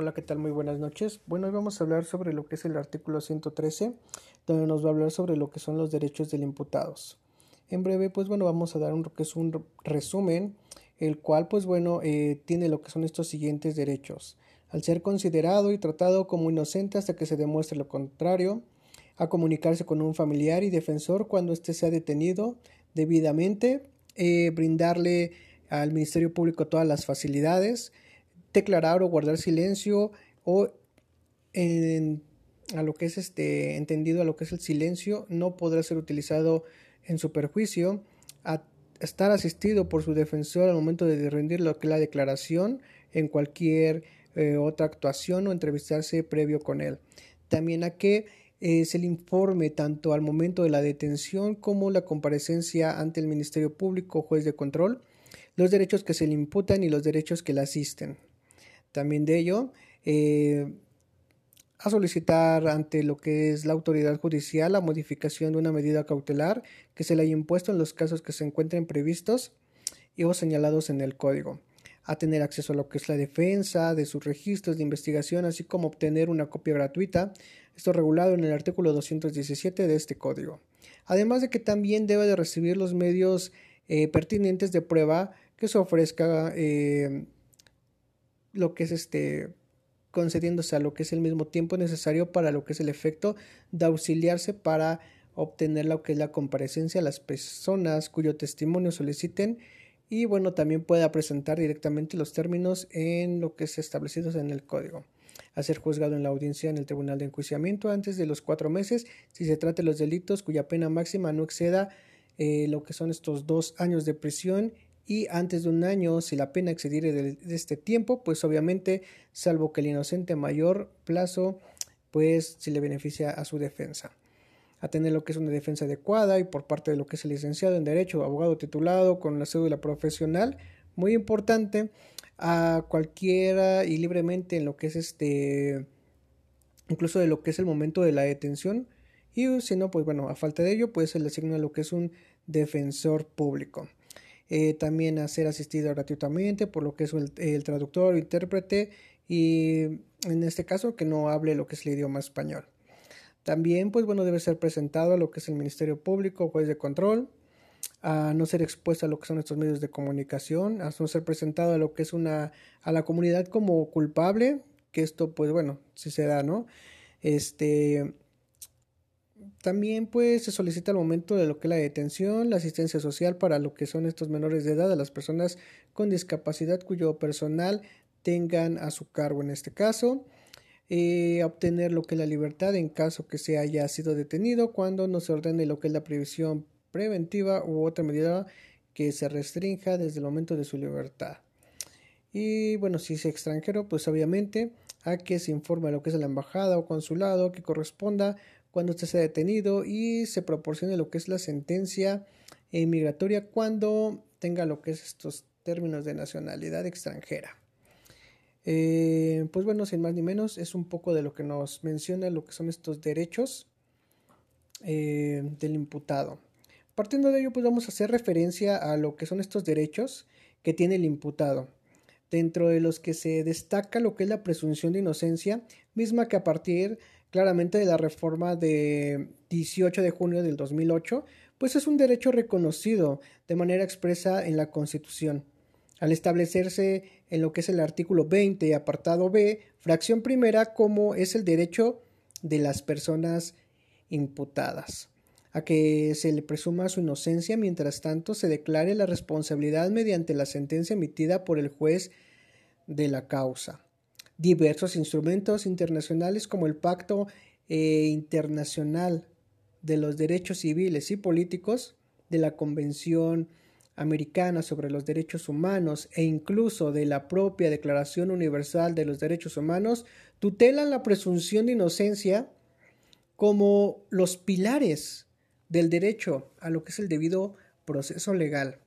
Hola, ¿qué tal? Muy buenas noches. Bueno, hoy vamos a hablar sobre lo que es el artículo 113, donde nos va a hablar sobre lo que son los derechos del imputados. En breve, pues bueno, vamos a dar un, que es un resumen, el cual, pues bueno, eh, tiene lo que son estos siguientes derechos. Al ser considerado y tratado como inocente hasta que se demuestre lo contrario, a comunicarse con un familiar y defensor cuando éste sea detenido debidamente, eh, brindarle al Ministerio Público todas las facilidades, declarar o guardar silencio o a lo que es este entendido a lo que es el silencio no podrá ser utilizado en su perjuicio. A estar asistido por su defensor al momento de rendir lo que es la declaración en cualquier eh, otra actuación o entrevistarse previo con él. También a que eh, se le informe tanto al momento de la detención como la comparecencia ante el Ministerio Público o juez de control los derechos que se le imputan y los derechos que le asisten también de ello, eh, a solicitar ante lo que es la autoridad judicial la modificación de una medida cautelar que se le haya impuesto en los casos que se encuentren previstos y o señalados en el código, a tener acceso a lo que es la defensa de sus registros de investigación, así como obtener una copia gratuita, esto regulado en el artículo 217 de este código. Además de que también debe de recibir los medios eh, pertinentes de prueba que se ofrezca eh, lo que es este concediéndose a lo que es el mismo tiempo necesario para lo que es el efecto de auxiliarse para obtener lo que es la comparecencia a las personas cuyo testimonio soliciten y bueno también pueda presentar directamente los términos en lo que es establecidos en el código. A ser juzgado en la audiencia en el tribunal de enjuiciamiento antes de los cuatro meses si se trata de los delitos cuya pena máxima no exceda eh, lo que son estos dos años de prisión y antes de un año, si la pena excediere de, este tiempo, pues obviamente, salvo que el inocente mayor plazo, pues si le beneficia a su defensa. A tener lo que es una defensa adecuada y por parte de lo que es el licenciado en Derecho, abogado titulado con la cédula profesional, muy importante, a cualquiera y libremente en lo que es este, incluso de lo que es el momento de la detención, y si no, pues bueno, a falta de ello, pues se le asigna lo que es un defensor público. Eh, también a ser asistido gratuitamente por lo que es el, traductor o intérprete y en este caso que no hable lo que es el idioma español. También, pues bueno, debe ser presentado a lo que es el Ministerio Público, juez de control, a no ser expuesto a lo que son estos medios de comunicación, a no ser presentado a lo que es una, a la comunidad como culpable, que esto, pues bueno, si se da, ¿no? Este, también pues se solicita al momento de lo que es la detención, la asistencia social para lo que son estos menores de edad, a las personas con discapacidad cuyo personal tengan a su cargo en este caso. Eh, obtener lo que es la libertad en caso que se haya sido detenido cuando no se ordene lo que es la previsión preventiva u otra medida que se restrinja desde el momento de su libertad. Y bueno, si es extranjero, pues obviamente a que se informe lo que es la embajada o consulado que corresponda cuando usted sea detenido y se proporcione lo que es la sentencia migratoria cuando tenga lo que es estos términos de nacionalidad extranjera. Eh, pues bueno, sin más ni menos, es un poco de lo que nos menciona lo que son estos derechos eh, del imputado. Partiendo de ello, pues vamos a hacer referencia a lo que son estos derechos que tiene el imputado, dentro de los que se destaca lo que es la presunción de inocencia, misma que a partir claramente de la reforma de 18 de junio del 2008, pues es un derecho reconocido de manera expresa en la Constitución. Al establecerse en lo que es el artículo 20, apartado B, fracción primera, como es el derecho de las personas imputadas a que se le presuma su inocencia, mientras tanto se declare la responsabilidad mediante la sentencia emitida por el juez de la causa. Diversos instrumentos internacionales como el Pacto eh, Internacional de los Derechos Civiles y Políticos, de la Convención Americana sobre los Derechos Humanos e incluso de la propia Declaración Universal de los Derechos Humanos, tutelan la presunción de inocencia como los pilares del derecho a lo que es el debido proceso legal.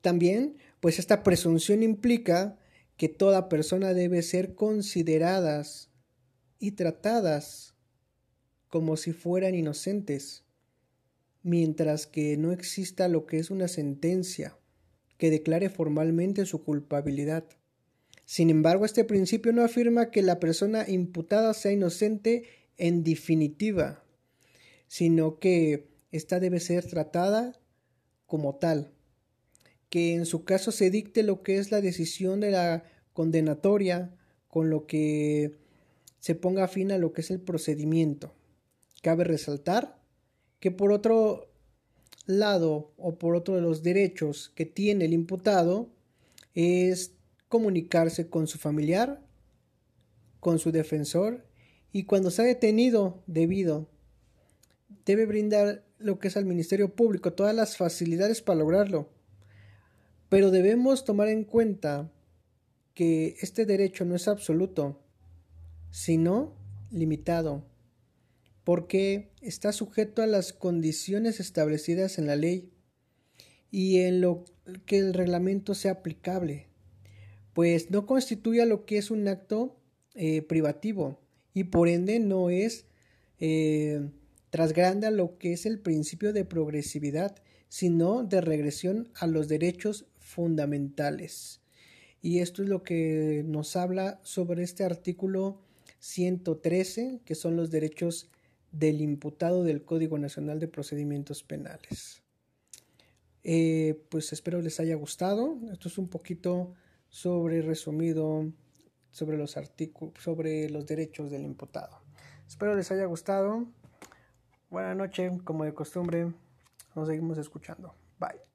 También, pues esta presunción implica que toda persona debe ser consideradas y tratadas como si fueran inocentes, mientras que no exista lo que es una sentencia que declare formalmente su culpabilidad. Sin embargo, este principio no afirma que la persona imputada sea inocente en definitiva, sino que ésta debe ser tratada como tal, que en su caso se dicte lo que es la decisión de la condenatoria, con lo que se ponga fin a lo que es el procedimiento. Cabe resaltar que por otro lado o por otro de los derechos que tiene el imputado es comunicarse con su familiar, con su defensor y cuando se ha detenido debido debe brindar lo que es al Ministerio Público todas las facilidades para lograrlo. Pero debemos tomar en cuenta que este derecho no es absoluto, sino limitado, porque está sujeto a las condiciones establecidas en la ley y en lo que el reglamento sea aplicable, pues no constituye lo que es un acto eh, privativo y por ende no es eh, trasgrande a lo que es el principio de progresividad, sino de regresión a los derechos fundamentales. Y esto es lo que nos habla sobre este artículo 113, que son los derechos del imputado del Código Nacional de Procedimientos Penales. Eh, pues espero les haya gustado. Esto es un poquito sobre resumido sobre los artículos, sobre los derechos del imputado. Espero les haya gustado. Buenas noches, como de costumbre, nos seguimos escuchando. Bye.